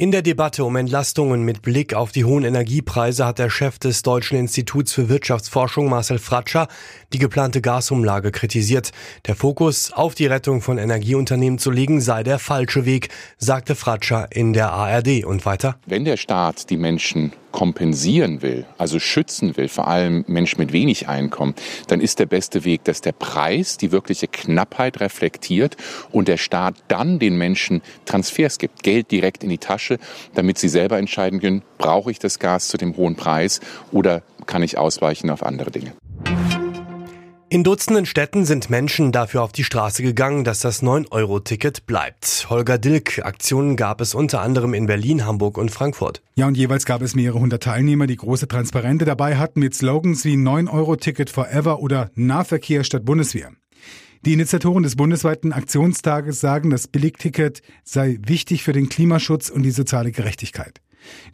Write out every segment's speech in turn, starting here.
In der Debatte um Entlastungen mit Blick auf die hohen Energiepreise hat der Chef des Deutschen Instituts für Wirtschaftsforschung Marcel Fratscher die geplante Gasumlage kritisiert. Der Fokus auf die Rettung von Energieunternehmen zu legen sei der falsche Weg, sagte Fratscher in der ARD und weiter. Wenn der Staat die Menschen kompensieren will, also schützen will, vor allem Menschen mit wenig Einkommen, dann ist der beste Weg, dass der Preis die wirkliche Knappheit reflektiert und der Staat dann den Menschen Transfers gibt, Geld direkt in die Tasche, damit sie selber entscheiden können, brauche ich das Gas zu dem hohen Preis oder kann ich ausweichen auf andere Dinge. In Dutzenden Städten sind Menschen dafür auf die Straße gegangen, dass das 9-Euro-Ticket bleibt. Holger Dilk, Aktionen gab es unter anderem in Berlin, Hamburg und Frankfurt. Ja, und jeweils gab es mehrere hundert Teilnehmer, die große Transparente dabei hatten mit Slogans wie 9-Euro-Ticket forever oder Nahverkehr statt Bundeswehr. Die Initiatoren des bundesweiten Aktionstages sagen, das Billigticket sei wichtig für den Klimaschutz und die soziale Gerechtigkeit.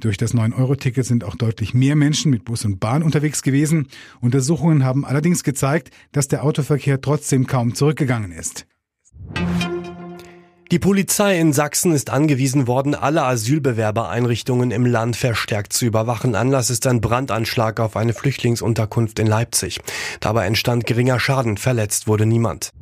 Durch das 9-Euro-Ticket sind auch deutlich mehr Menschen mit Bus und Bahn unterwegs gewesen. Untersuchungen haben allerdings gezeigt, dass der Autoverkehr trotzdem kaum zurückgegangen ist. Die Polizei in Sachsen ist angewiesen worden, alle Asylbewerbereinrichtungen im Land verstärkt zu überwachen. Anlass ist ein Brandanschlag auf eine Flüchtlingsunterkunft in Leipzig. Dabei entstand geringer Schaden, verletzt wurde niemand.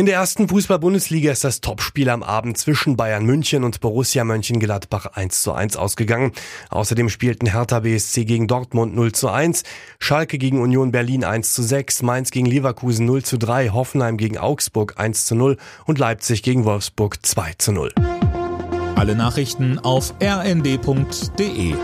In der ersten Fußball-Bundesliga ist das Topspiel am Abend zwischen Bayern München und Borussia Mönchengladbach 1 zu 1 ausgegangen. Außerdem spielten Hertha BSC gegen Dortmund 0 zu 1, Schalke gegen Union Berlin 1 zu 6, Mainz gegen Leverkusen 0 zu 3, Hoffenheim gegen Augsburg 1 zu 0 und Leipzig gegen Wolfsburg 2 zu 0. Alle Nachrichten auf rnd.de